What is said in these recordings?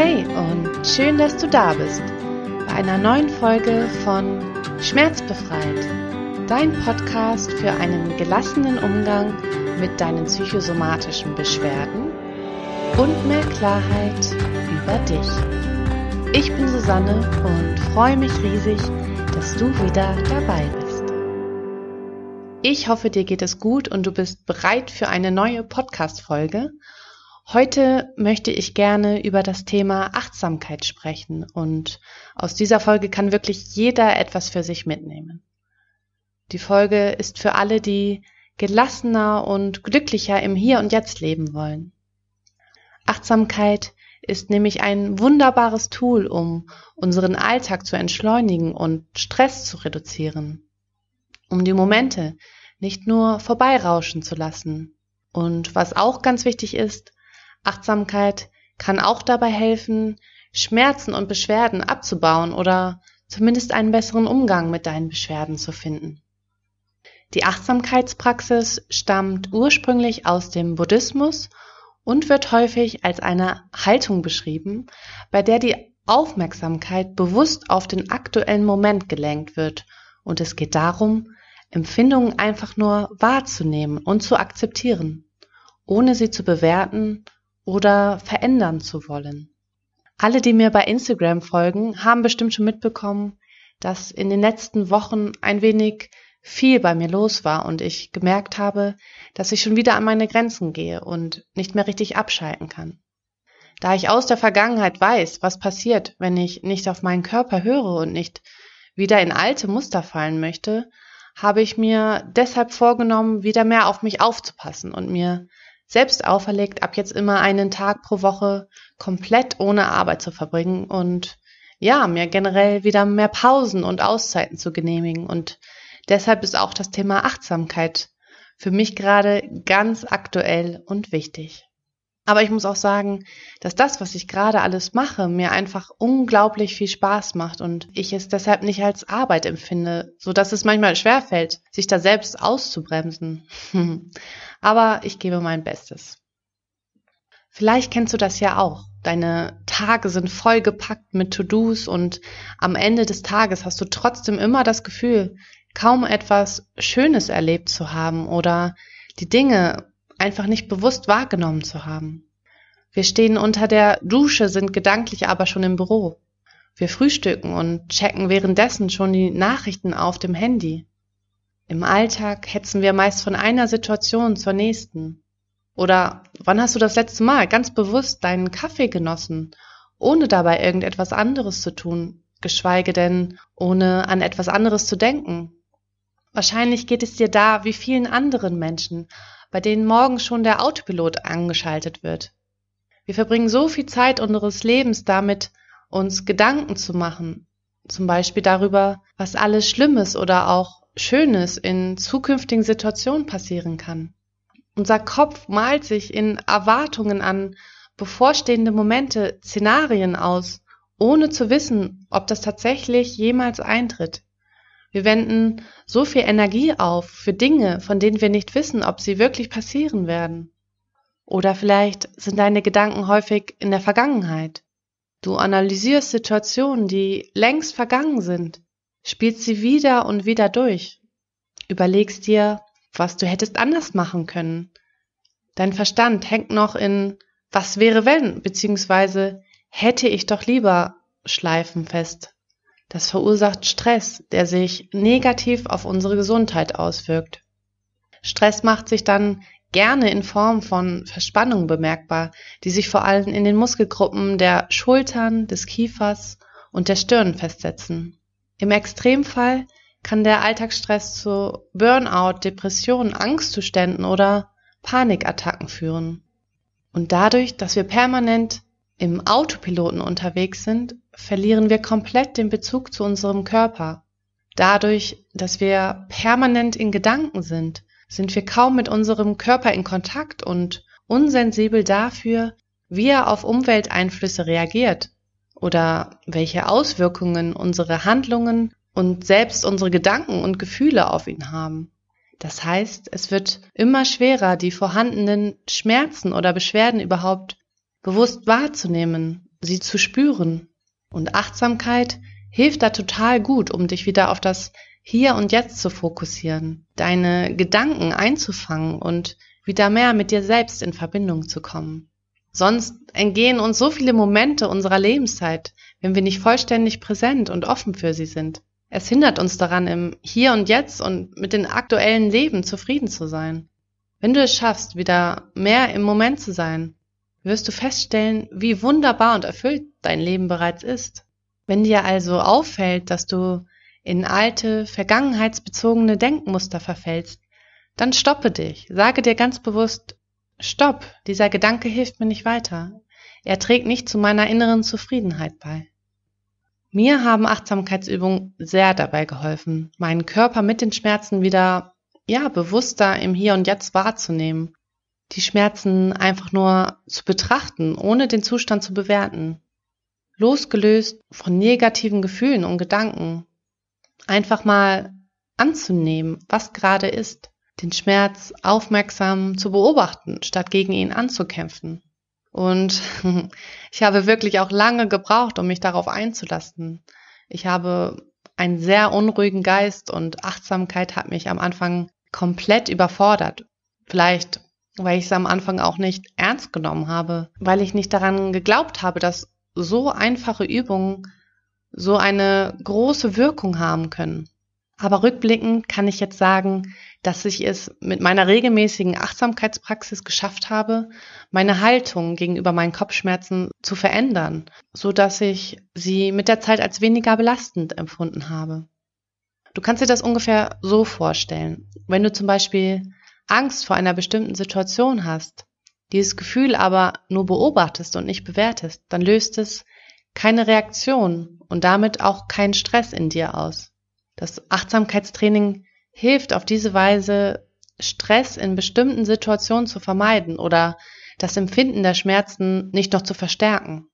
Hey und schön, dass du da bist bei einer neuen Folge von Schmerzbefreit, dein Podcast für einen gelassenen Umgang mit deinen psychosomatischen Beschwerden und mehr Klarheit über dich. Ich bin Susanne und freue mich riesig, dass du wieder dabei bist. Ich hoffe, dir geht es gut und du bist bereit für eine neue Podcast-Folge. Heute möchte ich gerne über das Thema Achtsamkeit sprechen und aus dieser Folge kann wirklich jeder etwas für sich mitnehmen. Die Folge ist für alle, die gelassener und glücklicher im Hier und Jetzt leben wollen. Achtsamkeit ist nämlich ein wunderbares Tool, um unseren Alltag zu entschleunigen und Stress zu reduzieren, um die Momente nicht nur vorbeirauschen zu lassen. Und was auch ganz wichtig ist, Achtsamkeit kann auch dabei helfen, Schmerzen und Beschwerden abzubauen oder zumindest einen besseren Umgang mit deinen Beschwerden zu finden. Die Achtsamkeitspraxis stammt ursprünglich aus dem Buddhismus und wird häufig als eine Haltung beschrieben, bei der die Aufmerksamkeit bewusst auf den aktuellen Moment gelenkt wird und es geht darum, Empfindungen einfach nur wahrzunehmen und zu akzeptieren, ohne sie zu bewerten oder verändern zu wollen. Alle, die mir bei Instagram folgen, haben bestimmt schon mitbekommen, dass in den letzten Wochen ein wenig viel bei mir los war und ich gemerkt habe, dass ich schon wieder an meine Grenzen gehe und nicht mehr richtig abschalten kann. Da ich aus der Vergangenheit weiß, was passiert, wenn ich nicht auf meinen Körper höre und nicht wieder in alte Muster fallen möchte, habe ich mir deshalb vorgenommen, wieder mehr auf mich aufzupassen und mir selbst auferlegt, ab jetzt immer einen Tag pro Woche komplett ohne Arbeit zu verbringen und ja, mir generell wieder mehr Pausen und Auszeiten zu genehmigen. Und deshalb ist auch das Thema Achtsamkeit für mich gerade ganz aktuell und wichtig. Aber ich muss auch sagen, dass das, was ich gerade alles mache, mir einfach unglaublich viel Spaß macht und ich es deshalb nicht als Arbeit empfinde, so dass es manchmal schwerfällt, sich da selbst auszubremsen. Aber ich gebe mein Bestes. Vielleicht kennst du das ja auch. Deine Tage sind vollgepackt mit To-Dos und am Ende des Tages hast du trotzdem immer das Gefühl, kaum etwas Schönes erlebt zu haben oder die Dinge einfach nicht bewusst wahrgenommen zu haben. Wir stehen unter der Dusche, sind gedanklich aber schon im Büro. Wir frühstücken und checken währenddessen schon die Nachrichten auf dem Handy. Im Alltag hetzen wir meist von einer Situation zur nächsten. Oder wann hast du das letzte Mal ganz bewusst deinen Kaffee genossen, ohne dabei irgendetwas anderes zu tun, geschweige denn ohne an etwas anderes zu denken? Wahrscheinlich geht es dir da wie vielen anderen Menschen, bei denen morgens schon der Autopilot angeschaltet wird. Wir verbringen so viel Zeit unseres Lebens damit, uns Gedanken zu machen, zum Beispiel darüber, was alles Schlimmes oder auch Schönes in zukünftigen Situationen passieren kann. Unser Kopf malt sich in Erwartungen an bevorstehende Momente Szenarien aus, ohne zu wissen, ob das tatsächlich jemals eintritt. Wir wenden so viel Energie auf für Dinge, von denen wir nicht wissen, ob sie wirklich passieren werden. Oder vielleicht sind deine Gedanken häufig in der Vergangenheit. Du analysierst Situationen, die längst vergangen sind, spielst sie wieder und wieder durch, überlegst dir, was du hättest anders machen können. Dein Verstand hängt noch in was wäre wenn, beziehungsweise hätte ich doch lieber Schleifen fest. Das verursacht Stress, der sich negativ auf unsere Gesundheit auswirkt. Stress macht sich dann gerne in Form von Verspannung bemerkbar, die sich vor allem in den Muskelgruppen der Schultern, des Kiefers und der Stirn festsetzen. Im Extremfall kann der Alltagsstress zu Burnout, Depressionen, Angstzuständen oder Panikattacken führen. Und dadurch, dass wir permanent im Autopiloten unterwegs sind, verlieren wir komplett den Bezug zu unserem Körper. Dadurch, dass wir permanent in Gedanken sind, sind wir kaum mit unserem Körper in Kontakt und unsensibel dafür, wie er auf Umwelteinflüsse reagiert oder welche Auswirkungen unsere Handlungen und selbst unsere Gedanken und Gefühle auf ihn haben. Das heißt, es wird immer schwerer, die vorhandenen Schmerzen oder Beschwerden überhaupt bewusst wahrzunehmen sie zu spüren. Und Achtsamkeit hilft da total gut, um dich wieder auf das Hier und Jetzt zu fokussieren, deine Gedanken einzufangen und wieder mehr mit dir selbst in Verbindung zu kommen. Sonst entgehen uns so viele Momente unserer Lebenszeit, wenn wir nicht vollständig präsent und offen für sie sind. Es hindert uns daran, im Hier und Jetzt und mit dem aktuellen Leben zufrieden zu sein. Wenn du es schaffst, wieder mehr im Moment zu sein, wirst du feststellen, wie wunderbar und erfüllt dein Leben bereits ist. Wenn dir also auffällt, dass du in alte, vergangenheitsbezogene Denkmuster verfällst, dann stoppe dich, sage dir ganz bewusst, Stopp, dieser Gedanke hilft mir nicht weiter. Er trägt nicht zu meiner inneren Zufriedenheit bei. Mir haben Achtsamkeitsübungen sehr dabei geholfen, meinen Körper mit den Schmerzen wieder, ja, bewusster im Hier und Jetzt wahrzunehmen. Die Schmerzen einfach nur zu betrachten, ohne den Zustand zu bewerten. Losgelöst von negativen Gefühlen und Gedanken. Einfach mal anzunehmen, was gerade ist. Den Schmerz aufmerksam zu beobachten, statt gegen ihn anzukämpfen. Und ich habe wirklich auch lange gebraucht, um mich darauf einzulassen. Ich habe einen sehr unruhigen Geist und Achtsamkeit hat mich am Anfang komplett überfordert. Vielleicht, weil ich es am Anfang auch nicht ernst genommen habe, weil ich nicht daran geglaubt habe, dass so einfache Übungen so eine große Wirkung haben können. Aber rückblickend kann ich jetzt sagen, dass ich es mit meiner regelmäßigen Achtsamkeitspraxis geschafft habe, meine Haltung gegenüber meinen Kopfschmerzen zu verändern, so dass ich sie mit der Zeit als weniger belastend empfunden habe. Du kannst dir das ungefähr so vorstellen. Wenn du zum Beispiel Angst vor einer bestimmten Situation hast, dieses Gefühl aber nur beobachtest und nicht bewertest, dann löst es keine Reaktion und damit auch keinen Stress in dir aus. Das Achtsamkeitstraining hilft auf diese Weise, Stress in bestimmten Situationen zu vermeiden oder das Empfinden der Schmerzen nicht noch zu verstärken.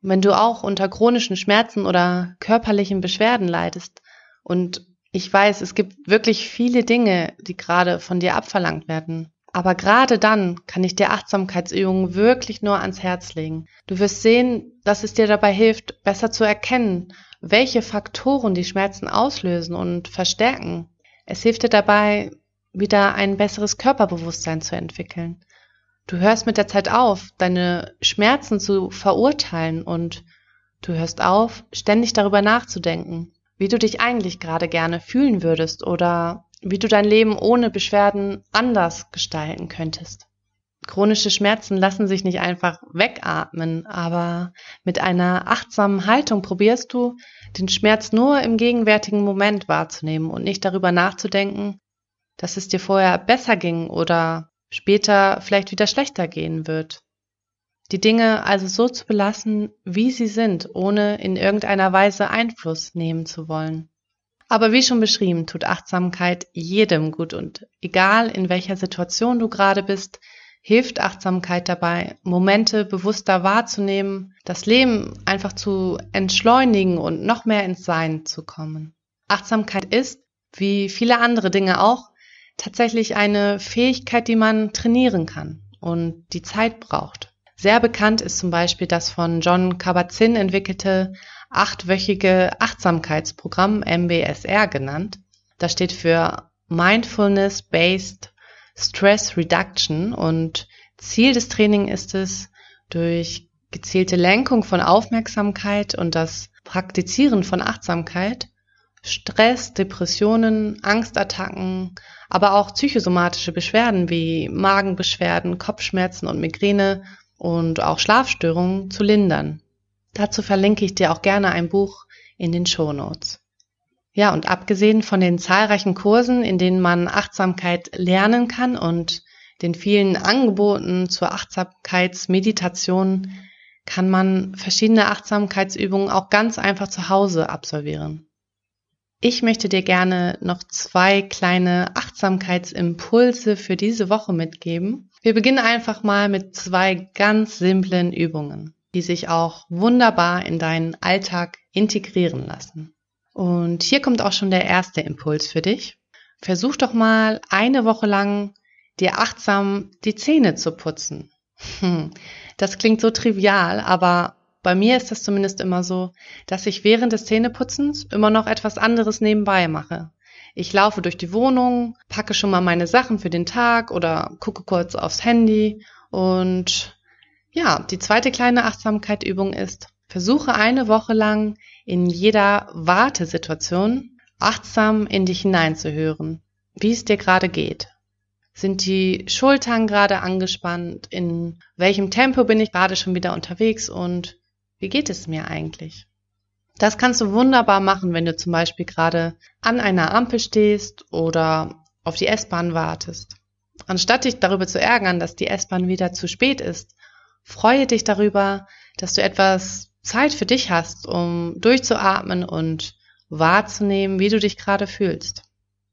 Wenn du auch unter chronischen Schmerzen oder körperlichen Beschwerden leidest und ich weiß, es gibt wirklich viele Dinge, die gerade von dir abverlangt werden. Aber gerade dann kann ich dir Achtsamkeitsübungen wirklich nur ans Herz legen. Du wirst sehen, dass es dir dabei hilft, besser zu erkennen, welche Faktoren die Schmerzen auslösen und verstärken es hilft dir dabei, wieder ein besseres Körperbewusstsein zu entwickeln. Du hörst mit der Zeit auf, deine Schmerzen zu verurteilen und du hörst auf, ständig darüber nachzudenken, wie du dich eigentlich gerade gerne fühlen würdest oder wie du dein Leben ohne Beschwerden anders gestalten könntest. Chronische Schmerzen lassen sich nicht einfach wegatmen, aber mit einer achtsamen Haltung probierst du, den Schmerz nur im gegenwärtigen Moment wahrzunehmen und nicht darüber nachzudenken, dass es dir vorher besser ging oder später vielleicht wieder schlechter gehen wird. Die Dinge also so zu belassen, wie sie sind, ohne in irgendeiner Weise Einfluss nehmen zu wollen. Aber wie schon beschrieben, tut Achtsamkeit jedem gut und egal in welcher Situation du gerade bist, hilft Achtsamkeit dabei, Momente bewusster wahrzunehmen, das Leben einfach zu entschleunigen und noch mehr ins Sein zu kommen. Achtsamkeit ist, wie viele andere Dinge auch, tatsächlich eine Fähigkeit, die man trainieren kann und die Zeit braucht. Sehr bekannt ist zum Beispiel das von John Kabat-Zinn entwickelte achtwöchige Achtsamkeitsprogramm MBSR genannt. Das steht für Mindfulness Based Stress Reduction und Ziel des Trainings ist es, durch gezielte Lenkung von Aufmerksamkeit und das Praktizieren von Achtsamkeit Stress, Depressionen, Angstattacken, aber auch psychosomatische Beschwerden wie Magenbeschwerden, Kopfschmerzen und Migräne und auch Schlafstörungen zu lindern. Dazu verlinke ich dir auch gerne ein Buch in den Show Notes. Ja, und abgesehen von den zahlreichen Kursen, in denen man Achtsamkeit lernen kann und den vielen Angeboten zur Achtsamkeitsmeditation, kann man verschiedene Achtsamkeitsübungen auch ganz einfach zu Hause absolvieren. Ich möchte dir gerne noch zwei kleine Achtsamkeitsimpulse für diese Woche mitgeben. Wir beginnen einfach mal mit zwei ganz simplen Übungen, die sich auch wunderbar in deinen Alltag integrieren lassen. Und hier kommt auch schon der erste Impuls für dich. Versuch doch mal eine Woche lang dir achtsam die Zähne zu putzen. Hm, das klingt so trivial, aber bei mir ist das zumindest immer so, dass ich während des Zähneputzens immer noch etwas anderes nebenbei mache. Ich laufe durch die Wohnung, packe schon mal meine Sachen für den Tag oder gucke kurz aufs Handy und ja, die zweite kleine Achtsamkeitübung ist, versuche eine Woche lang in jeder Wartesituation achtsam in dich hineinzuhören, wie es dir gerade geht. Sind die Schultern gerade angespannt? In welchem Tempo bin ich gerade schon wieder unterwegs und wie geht es mir eigentlich? Das kannst du wunderbar machen, wenn du zum Beispiel gerade an einer Ampel stehst oder auf die S-Bahn wartest. Anstatt dich darüber zu ärgern, dass die S-Bahn wieder zu spät ist, freue dich darüber, dass du etwas Zeit für dich hast, um durchzuatmen und wahrzunehmen, wie du dich gerade fühlst.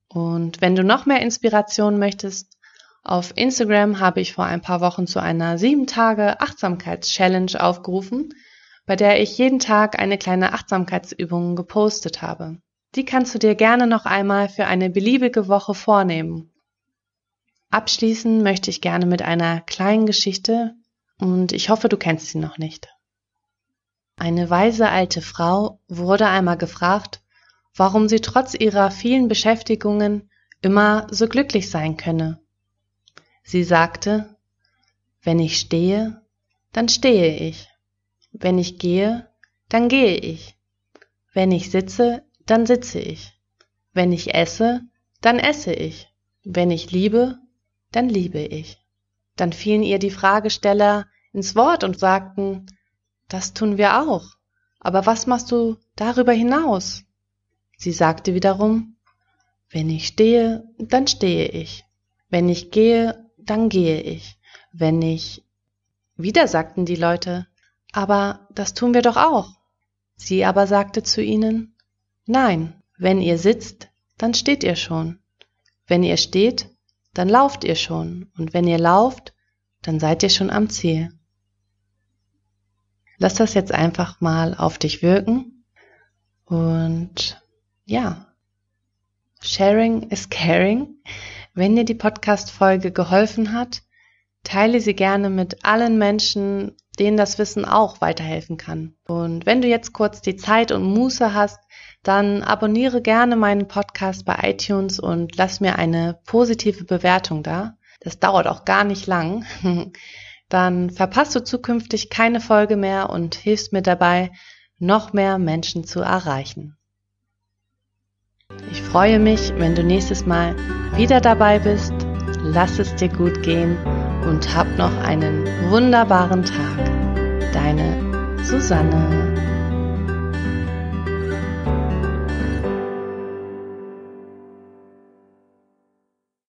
Und wenn du noch mehr Inspiration möchtest, auf Instagram habe ich vor ein paar Wochen zu einer sieben Tage Achtsamkeits-Challenge aufgerufen, bei der ich jeden Tag eine kleine Achtsamkeitsübung gepostet habe. Die kannst du dir gerne noch einmal für eine beliebige Woche vornehmen. Abschließen möchte ich gerne mit einer kleinen Geschichte und ich hoffe, du kennst sie noch nicht. Eine weise alte Frau wurde einmal gefragt, warum sie trotz ihrer vielen Beschäftigungen immer so glücklich sein könne. Sie sagte, wenn ich stehe, dann stehe ich. Wenn ich gehe, dann gehe ich. Wenn ich sitze, dann sitze ich. Wenn ich esse, dann esse ich. Wenn ich liebe, dann liebe ich. Dann fielen ihr die Fragesteller ins Wort und sagten, das tun wir auch. Aber was machst du darüber hinaus? Sie sagte wiederum, wenn ich stehe, dann stehe ich. Wenn ich gehe, dann gehe ich. Wenn ich. Wieder sagten die Leute, aber das tun wir doch auch. Sie aber sagte zu ihnen, nein, wenn ihr sitzt, dann steht ihr schon. Wenn ihr steht, dann lauft ihr schon. Und wenn ihr lauft, dann seid ihr schon am Ziel. Lass das jetzt einfach mal auf dich wirken. Und ja, sharing is caring. Wenn dir die Podcast-Folge geholfen hat, teile sie gerne mit allen Menschen, denen das Wissen auch weiterhelfen kann. Und wenn du jetzt kurz die Zeit und Muße hast, dann abonniere gerne meinen Podcast bei iTunes und lass mir eine positive Bewertung da. Das dauert auch gar nicht lang. Dann verpasst du zukünftig keine Folge mehr und hilfst mir dabei, noch mehr Menschen zu erreichen. Ich freue mich, wenn du nächstes Mal wieder dabei bist. Lass es dir gut gehen und hab noch einen wunderbaren Tag. Deine Susanne.